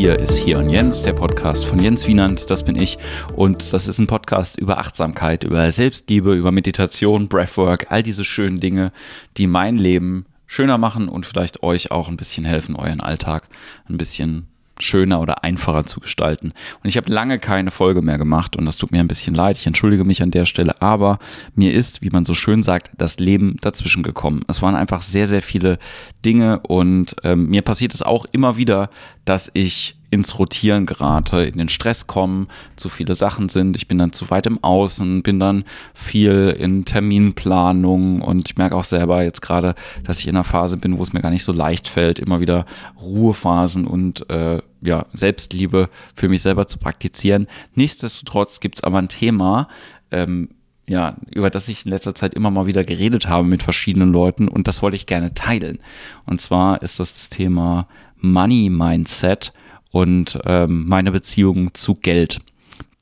hier ist Hier und Jens, der Podcast von Jens Wienand, das bin ich. Und das ist ein Podcast über Achtsamkeit, über Selbstliebe, über Meditation, Breathwork, all diese schönen Dinge, die mein Leben schöner machen und vielleicht euch auch ein bisschen helfen, euren Alltag ein bisschen schöner oder einfacher zu gestalten. Und ich habe lange keine Folge mehr gemacht und das tut mir ein bisschen leid. Ich entschuldige mich an der Stelle, aber mir ist, wie man so schön sagt, das Leben dazwischen gekommen. Es waren einfach sehr, sehr viele Dinge und ähm, mir passiert es auch immer wieder, dass ich ins Rotieren gerate, in den Stress komme, zu viele Sachen sind, ich bin dann zu weit im Außen, bin dann viel in Terminplanung und ich merke auch selber jetzt gerade, dass ich in einer Phase bin, wo es mir gar nicht so leicht fällt, immer wieder Ruhephasen und äh, ja, Selbstliebe für mich selber zu praktizieren. Nichtsdestotrotz gibt es aber ein Thema, ähm, ja, über das ich in letzter Zeit immer mal wieder geredet habe mit verschiedenen Leuten und das wollte ich gerne teilen. Und zwar ist das das Thema Money Mindset und ähm, meine Beziehung zu Geld.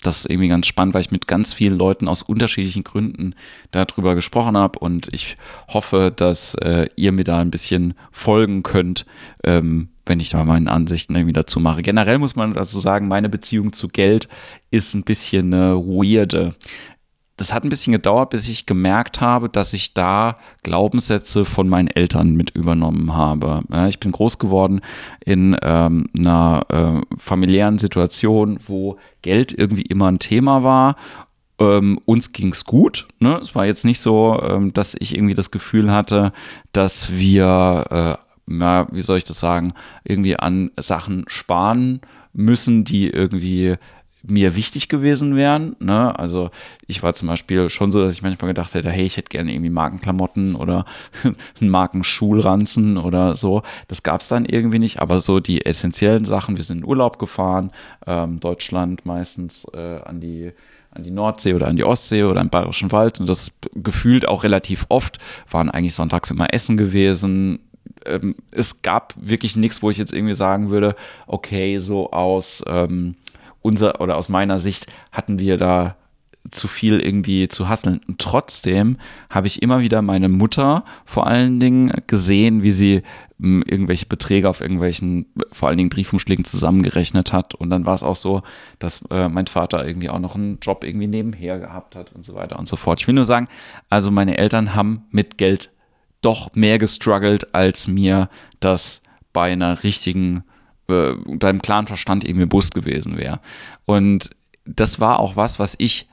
Das ist irgendwie ganz spannend, weil ich mit ganz vielen Leuten aus unterschiedlichen Gründen darüber gesprochen habe und ich hoffe, dass äh, ihr mir da ein bisschen folgen könnt, ähm, wenn ich da meine Ansichten irgendwie dazu mache. Generell muss man dazu sagen, meine Beziehung zu Geld ist ein bisschen eine weirde das hat ein bisschen gedauert, bis ich gemerkt habe, dass ich da Glaubenssätze von meinen Eltern mit übernommen habe. Ich bin groß geworden in ähm, einer äh, familiären Situation, wo Geld irgendwie immer ein Thema war ähm, uns ging's gut. Ne? Es war jetzt nicht so, ähm, dass ich irgendwie das Gefühl hatte, dass wir, äh, ja, wie soll ich das sagen, irgendwie an Sachen sparen müssen, die irgendwie mir wichtig gewesen wären. Ne? Also ich war zum Beispiel schon so, dass ich manchmal gedacht hätte, hey, ich hätte gerne irgendwie Markenklamotten oder einen Markenschulranzen oder so. Das gab es dann irgendwie nicht, aber so die essentiellen Sachen, wir sind in Urlaub gefahren, ähm, Deutschland meistens äh, an die an die Nordsee oder an die Ostsee oder im Bayerischen Wald und das gefühlt auch relativ oft, waren eigentlich sonntags immer Essen gewesen, ähm, es gab wirklich nichts, wo ich jetzt irgendwie sagen würde, okay, so aus ähm, unser oder aus meiner Sicht hatten wir da zu viel irgendwie zu hasseln. Und trotzdem habe ich immer wieder meine Mutter vor allen Dingen gesehen, wie sie irgendwelche Beträge auf irgendwelchen, vor allen Dingen Briefumschlägen zusammengerechnet hat. Und dann war es auch so, dass äh, mein Vater irgendwie auch noch einen Job irgendwie nebenher gehabt hat und so weiter und so fort. Ich will nur sagen, also meine Eltern haben mit Geld doch mehr gestruggelt, als mir das bei einer richtigen äh, beim klaren Verstand irgendwie bewusst gewesen wäre. Und das war auch was, was ich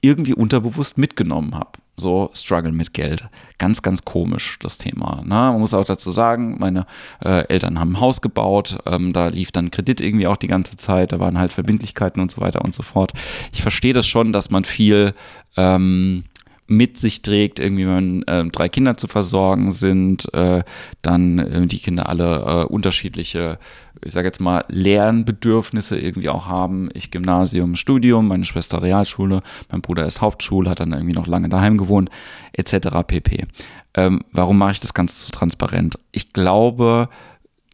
irgendwie unterbewusst mitgenommen habe. So Struggle mit Geld. Ganz, ganz komisch, das Thema. Ne? Man muss auch dazu sagen, meine äh, Eltern haben ein Haus gebaut, ähm, da lief dann Kredit irgendwie auch die ganze Zeit, da waren halt Verbindlichkeiten und so weiter und so fort. Ich verstehe das schon, dass man viel ähm, mit sich trägt, irgendwie wenn äh, drei Kinder zu versorgen sind, äh, dann äh, die Kinder alle äh, unterschiedliche, ich sage jetzt mal, Lernbedürfnisse irgendwie auch haben. Ich Gymnasium, Studium, meine Schwester Realschule, mein Bruder ist Hauptschule, hat dann irgendwie noch lange daheim gewohnt, etc. pp. Ähm, warum mache ich das ganz so transparent? Ich glaube,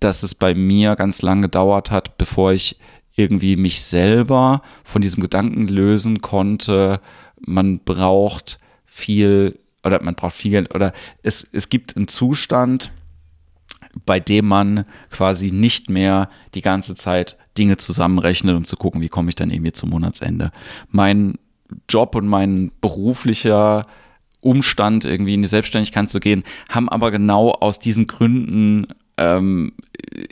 dass es bei mir ganz lange gedauert hat, bevor ich irgendwie mich selber von diesem Gedanken lösen konnte, man braucht viel oder man braucht viel Geld oder es, es gibt einen Zustand, bei dem man quasi nicht mehr die ganze Zeit Dinge zusammenrechnet, um zu gucken, wie komme ich dann irgendwie zum Monatsende. Mein Job und mein beruflicher Umstand, irgendwie in die Selbstständigkeit zu gehen, haben aber genau aus diesen Gründen ähm,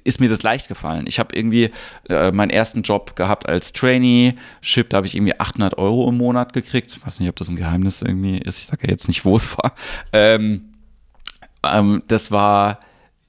ist mir das leicht gefallen. Ich habe irgendwie äh, meinen ersten Job gehabt als Trainee, Ship, da habe ich irgendwie 800 Euro im Monat gekriegt. Ich weiß nicht, ob das ein Geheimnis irgendwie ist. Ich sage ja jetzt nicht, wo es war. Ähm, ähm, das war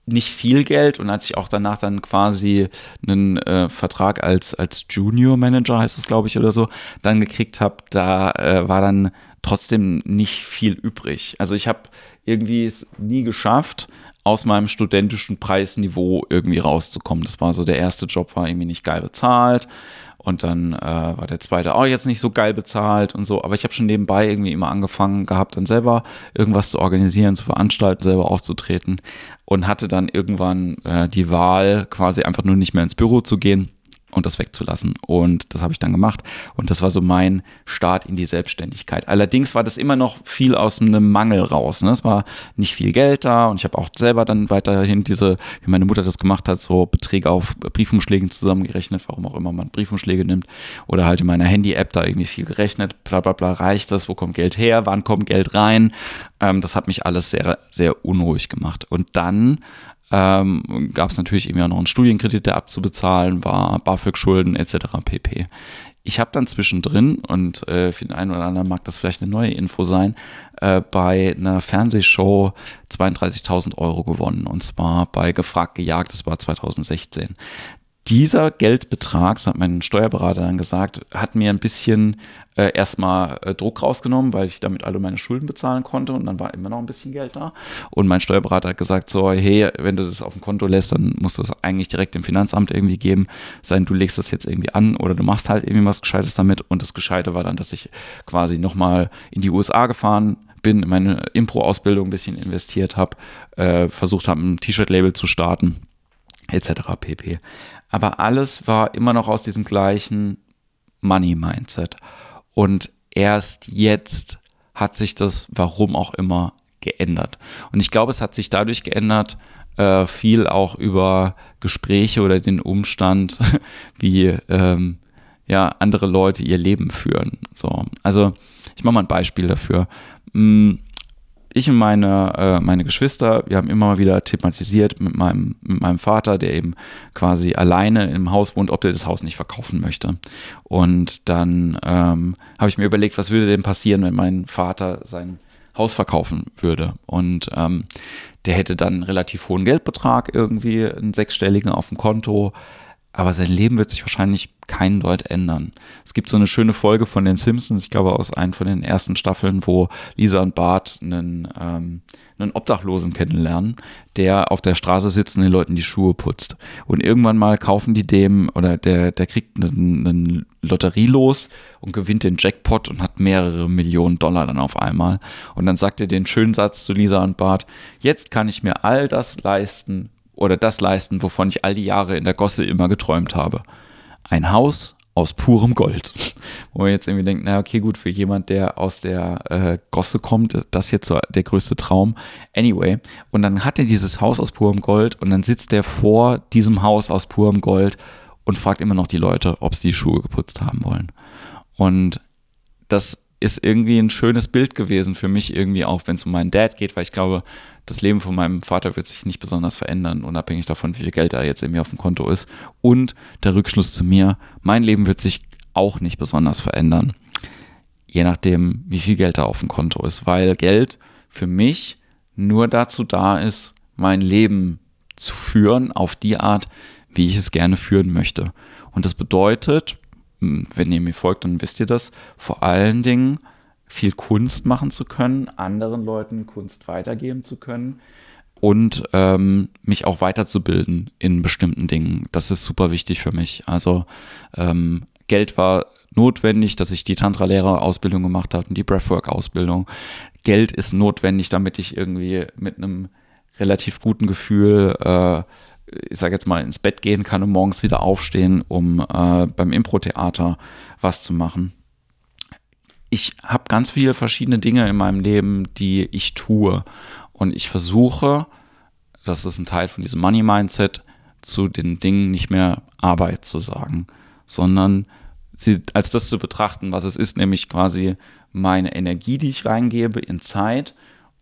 nicht viel Geld und als ich auch danach dann quasi einen äh, Vertrag als, als Junior Manager, heißt es glaube ich oder so, dann gekriegt habe, da äh, war dann trotzdem nicht viel übrig. Also ich habe irgendwie es nie geschafft, aus meinem studentischen Preisniveau irgendwie rauszukommen. Das war so der erste Job, war irgendwie nicht geil bezahlt. Und dann äh, war der zweite auch jetzt nicht so geil bezahlt und so. Aber ich habe schon nebenbei irgendwie immer angefangen gehabt, dann selber irgendwas zu organisieren, zu veranstalten, selber aufzutreten. Und hatte dann irgendwann äh, die Wahl, quasi einfach nur nicht mehr ins Büro zu gehen und das wegzulassen. Und das habe ich dann gemacht. Und das war so mein Start in die Selbstständigkeit. Allerdings war das immer noch viel aus einem Mangel raus. Ne? Es war nicht viel Geld da und ich habe auch selber dann weiterhin diese, wie meine Mutter das gemacht hat, so Beträge auf Briefumschlägen zusammengerechnet, warum auch immer man Briefumschläge nimmt. Oder halt in meiner Handy-App da irgendwie viel gerechnet. Bla bla bla, reicht das? Wo kommt Geld her? Wann kommt Geld rein? Ähm, das hat mich alles sehr, sehr unruhig gemacht. Und dann ähm, gab es natürlich irgendwie auch noch einen Studienkredit, der abzubezahlen war, BAföG-Schulden etc. pp. Ich habe dann zwischendrin, und äh, für den einen oder anderen mag das vielleicht eine neue Info sein, äh, bei einer Fernsehshow 32.000 Euro gewonnen. Und zwar bei Gefragt gejagt, das war 2016 dieser Geldbetrag, das hat mein Steuerberater dann gesagt, hat mir ein bisschen äh, erstmal äh, Druck rausgenommen, weil ich damit alle meine Schulden bezahlen konnte und dann war immer noch ein bisschen Geld da. Und mein Steuerberater hat gesagt, so, hey, wenn du das auf dem Konto lässt, dann musst du das eigentlich direkt dem Finanzamt irgendwie geben, sein, du legst das jetzt irgendwie an oder du machst halt irgendwie was Gescheites damit. Und das Gescheite war dann, dass ich quasi nochmal in die USA gefahren bin, in meine Impro-Ausbildung ein bisschen investiert habe, äh, versucht habe, ein T-Shirt-Label zu starten, etc. pp. Aber alles war immer noch aus diesem gleichen Money-Mindset. Und erst jetzt hat sich das, warum auch immer, geändert. Und ich glaube, es hat sich dadurch geändert, äh, viel auch über Gespräche oder den Umstand, wie ähm, ja, andere Leute ihr Leben führen. So, also ich mache mal ein Beispiel dafür. Hm, ich und meine, äh, meine Geschwister, wir haben immer mal wieder thematisiert mit meinem, mit meinem Vater, der eben quasi alleine im Haus wohnt, ob er das Haus nicht verkaufen möchte. Und dann ähm, habe ich mir überlegt, was würde denn passieren, wenn mein Vater sein Haus verkaufen würde. Und ähm, der hätte dann einen relativ hohen Geldbetrag, irgendwie einen sechsstelligen auf dem Konto, aber sein Leben wird sich wahrscheinlich keinen Deut ändern. Es gibt so eine schöne Folge von den Simpsons, ich glaube aus einem von den ersten Staffeln, wo Lisa und Bart einen, ähm, einen Obdachlosen kennenlernen, der auf der Straße sitzt und den Leuten die Schuhe putzt. Und irgendwann mal kaufen die dem oder der, der kriegt einen, einen Lotterielos und gewinnt den Jackpot und hat mehrere Millionen Dollar dann auf einmal. Und dann sagt er den schönen Satz zu Lisa und Bart, jetzt kann ich mir all das leisten, oder das leisten, wovon ich all die Jahre in der Gosse immer geträumt habe. Ein Haus aus purem Gold. Wo man jetzt irgendwie denkt, na okay, gut, für jemand, der aus der äh, Gosse kommt, das ist jetzt so der größte Traum. Anyway, und dann hat er dieses Haus aus purem Gold und dann sitzt er vor diesem Haus aus purem Gold und fragt immer noch die Leute, ob sie die Schuhe geputzt haben wollen. Und das ist irgendwie ein schönes Bild gewesen für mich irgendwie auch, wenn es um meinen Dad geht, weil ich glaube, das Leben von meinem Vater wird sich nicht besonders verändern, unabhängig davon, wie viel Geld da jetzt irgendwie auf dem Konto ist. Und der Rückschluss zu mir, mein Leben wird sich auch nicht besonders verändern, je nachdem, wie viel Geld da auf dem Konto ist, weil Geld für mich nur dazu da ist, mein Leben zu führen auf die Art, wie ich es gerne führen möchte. Und das bedeutet, wenn ihr mir folgt, dann wisst ihr das, vor allen Dingen viel Kunst machen zu können, anderen Leuten Kunst weitergeben zu können und ähm, mich auch weiterzubilden in bestimmten Dingen. Das ist super wichtig für mich. Also ähm, Geld war notwendig, dass ich die Tantra-Lehrer-Ausbildung gemacht habe und die Breathwork-Ausbildung. Geld ist notwendig, damit ich irgendwie mit einem relativ guten Gefühl äh, ich sage jetzt mal, ins Bett gehen kann und morgens wieder aufstehen, um äh, beim Impro-Theater was zu machen. Ich habe ganz viele verschiedene Dinge in meinem Leben, die ich tue. Und ich versuche, das ist ein Teil von diesem Money-Mindset, zu den Dingen nicht mehr Arbeit zu sagen, sondern sie als das zu betrachten, was es ist, nämlich quasi meine Energie, die ich reingebe in Zeit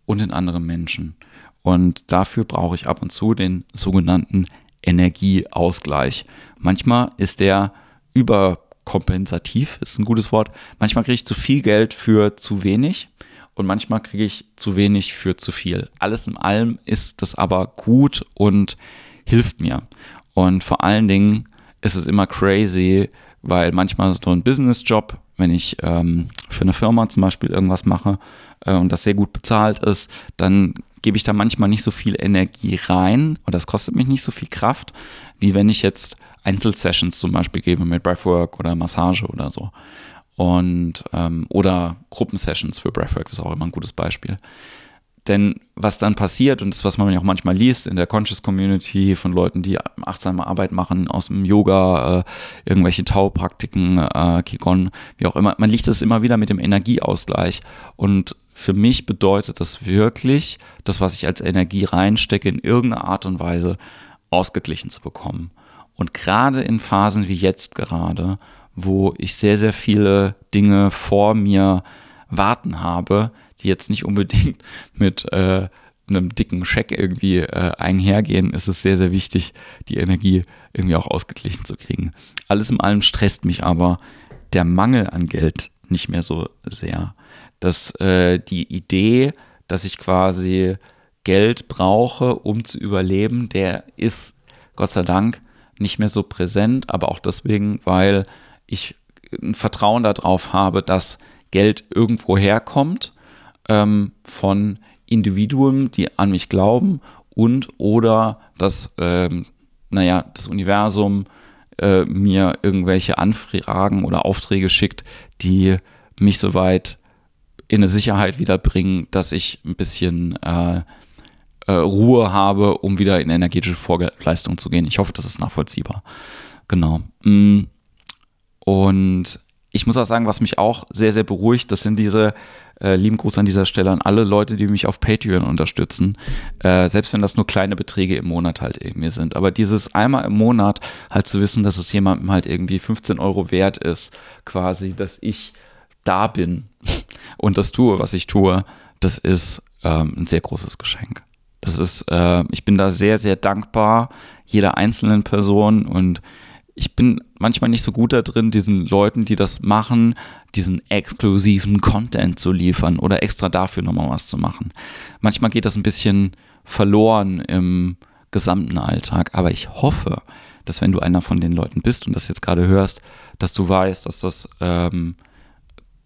und in andere Menschen. Und dafür brauche ich ab und zu den sogenannten Energieausgleich. Manchmal ist der überkompensativ, ist ein gutes Wort. Manchmal kriege ich zu viel Geld für zu wenig und manchmal kriege ich zu wenig für zu viel. Alles in allem ist das aber gut und hilft mir. Und vor allen Dingen ist es immer crazy, weil manchmal so ein Business-Job, wenn ich ähm, für eine Firma zum Beispiel irgendwas mache äh, und das sehr gut bezahlt ist, dann gebe ich da manchmal nicht so viel Energie rein oder es kostet mich nicht so viel Kraft, wie wenn ich jetzt Einzelsessions zum Beispiel gebe mit Breathwork oder Massage oder so. Und ähm, oder Gruppensessions für Breathwork, das ist auch immer ein gutes Beispiel. Denn was dann passiert und das, was man ja auch manchmal liest in der Conscious Community von Leuten, die achtsame Arbeit machen, aus dem Yoga, äh, irgendwelche Tau-Praktiken, äh, Qigong, wie auch immer, man liest es immer wieder mit dem Energieausgleich. Und für mich bedeutet das wirklich, das, was ich als Energie reinstecke, in irgendeiner Art und Weise ausgeglichen zu bekommen. Und gerade in Phasen wie jetzt gerade, wo ich sehr, sehr viele Dinge vor mir warten habe, die jetzt nicht unbedingt mit äh, einem dicken Scheck irgendwie äh, einhergehen, ist es sehr, sehr wichtig, die Energie irgendwie auch ausgeglichen zu kriegen. Alles in allem stresst mich aber der Mangel an Geld nicht mehr so sehr. Dass äh, die Idee, dass ich quasi Geld brauche, um zu überleben, der ist Gott sei Dank nicht mehr so präsent, aber auch deswegen, weil ich ein Vertrauen darauf habe, dass Geld irgendwo herkommt ähm, von Individuen, die an mich glauben und oder dass, ähm, naja, das Universum äh, mir irgendwelche Anfragen oder Aufträge schickt, die mich soweit in eine Sicherheit wieder bringen, dass ich ein bisschen äh, äh, Ruhe habe, um wieder in energetische Vorleistung zu gehen. Ich hoffe, das ist nachvollziehbar. Genau. Mm. Und ich muss auch sagen, was mich auch sehr, sehr beruhigt, das sind diese äh, lieben Gruß an dieser Stelle an alle Leute, die mich auf Patreon unterstützen. Äh, selbst wenn das nur kleine Beträge im Monat halt irgendwie sind. Aber dieses einmal im Monat halt zu wissen, dass es jemandem halt irgendwie 15 Euro wert ist, quasi, dass ich da bin und das tue, was ich tue, das ist ähm, ein sehr großes Geschenk. Das ist, äh, ich bin da sehr, sehr dankbar jeder einzelnen Person und ich bin manchmal nicht so gut da drin, diesen Leuten, die das machen, diesen exklusiven Content zu liefern oder extra dafür nochmal was zu machen. Manchmal geht das ein bisschen verloren im gesamten Alltag, aber ich hoffe, dass wenn du einer von den Leuten bist und das jetzt gerade hörst, dass du weißt, dass das ähm,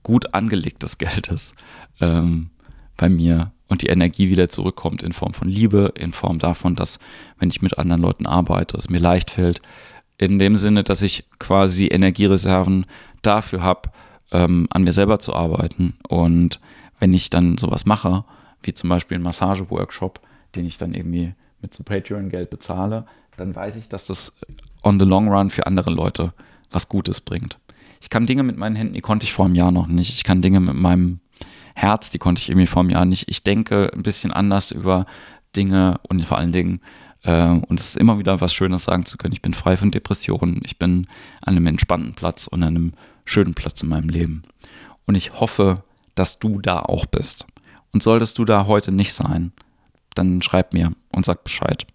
gut angelegtes Geld ist ähm, bei mir und die Energie wieder zurückkommt in Form von Liebe, in Form davon, dass wenn ich mit anderen Leuten arbeite, es mir leicht fällt, in dem Sinne, dass ich quasi Energiereserven dafür habe, ähm, an mir selber zu arbeiten. Und wenn ich dann sowas mache, wie zum Beispiel einen Massage-Workshop, den ich dann irgendwie mit so Patreon-Geld bezahle, dann weiß ich, dass das on the long run für andere Leute was Gutes bringt. Ich kann Dinge mit meinen Händen, die konnte ich vor einem Jahr noch nicht. Ich kann Dinge mit meinem Herz, die konnte ich irgendwie vor einem Jahr nicht. Ich denke ein bisschen anders über Dinge und vor allen Dingen und es ist immer wieder was Schönes sagen zu können. Ich bin frei von Depressionen. Ich bin an einem entspannten Platz und an einem schönen Platz in meinem Leben. Und ich hoffe, dass du da auch bist. Und solltest du da heute nicht sein, dann schreib mir und sag Bescheid.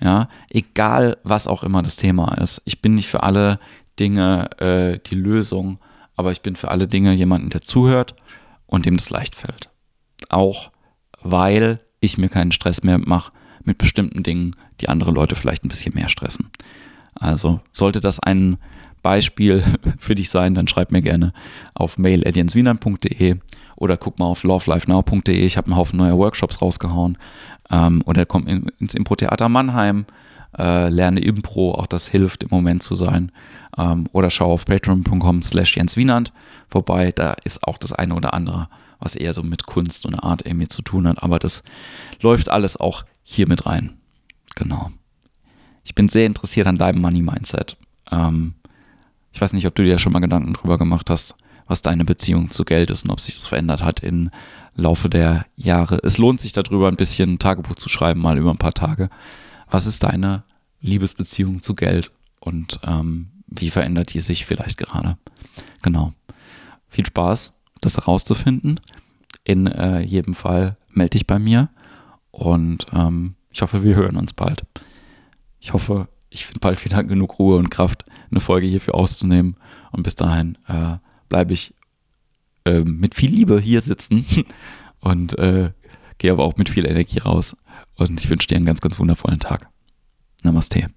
Ja, egal was auch immer das Thema ist. Ich bin nicht für alle Dinge äh, die Lösung, aber ich bin für alle Dinge jemanden, der zuhört und dem das leicht fällt. Auch weil ich mir keinen Stress mehr mache mit bestimmten Dingen, die andere Leute vielleicht ein bisschen mehr stressen. Also sollte das ein Beispiel für dich sein, dann schreib mir gerne auf mail.jenswienern.de oder guck mal auf lovelifenow.de. Ich habe einen Haufen neuer Workshops rausgehauen. Ähm, oder komm in, ins Impro-Theater Mannheim, äh, lerne Impro, auch das hilft im Moment zu sein. Ähm, oder schau auf patreon.com slash jenswienand vorbei, da ist auch das eine oder andere, was eher so mit Kunst und Art irgendwie zu tun hat. Aber das läuft alles auch hier mit rein. Genau. Ich bin sehr interessiert an deinem Money Mindset. Ähm, ich weiß nicht, ob du dir schon mal Gedanken drüber gemacht hast, was deine Beziehung zu Geld ist und ob sich das verändert hat im Laufe der Jahre. Es lohnt sich darüber ein bisschen ein Tagebuch zu schreiben, mal über ein paar Tage. Was ist deine Liebesbeziehung zu Geld und ähm, wie verändert die sich vielleicht gerade? Genau. Viel Spaß, das herauszufinden. In äh, jedem Fall melde dich bei mir und ähm, ich hoffe, wir hören uns bald. Ich hoffe, ich finde bald wieder genug Ruhe und Kraft, eine Folge hierfür auszunehmen. Und bis dahin äh, bleibe ich äh, mit viel Liebe hier sitzen und äh, gehe aber auch mit viel Energie raus. Und ich wünsche dir einen ganz, ganz wundervollen Tag. Namaste.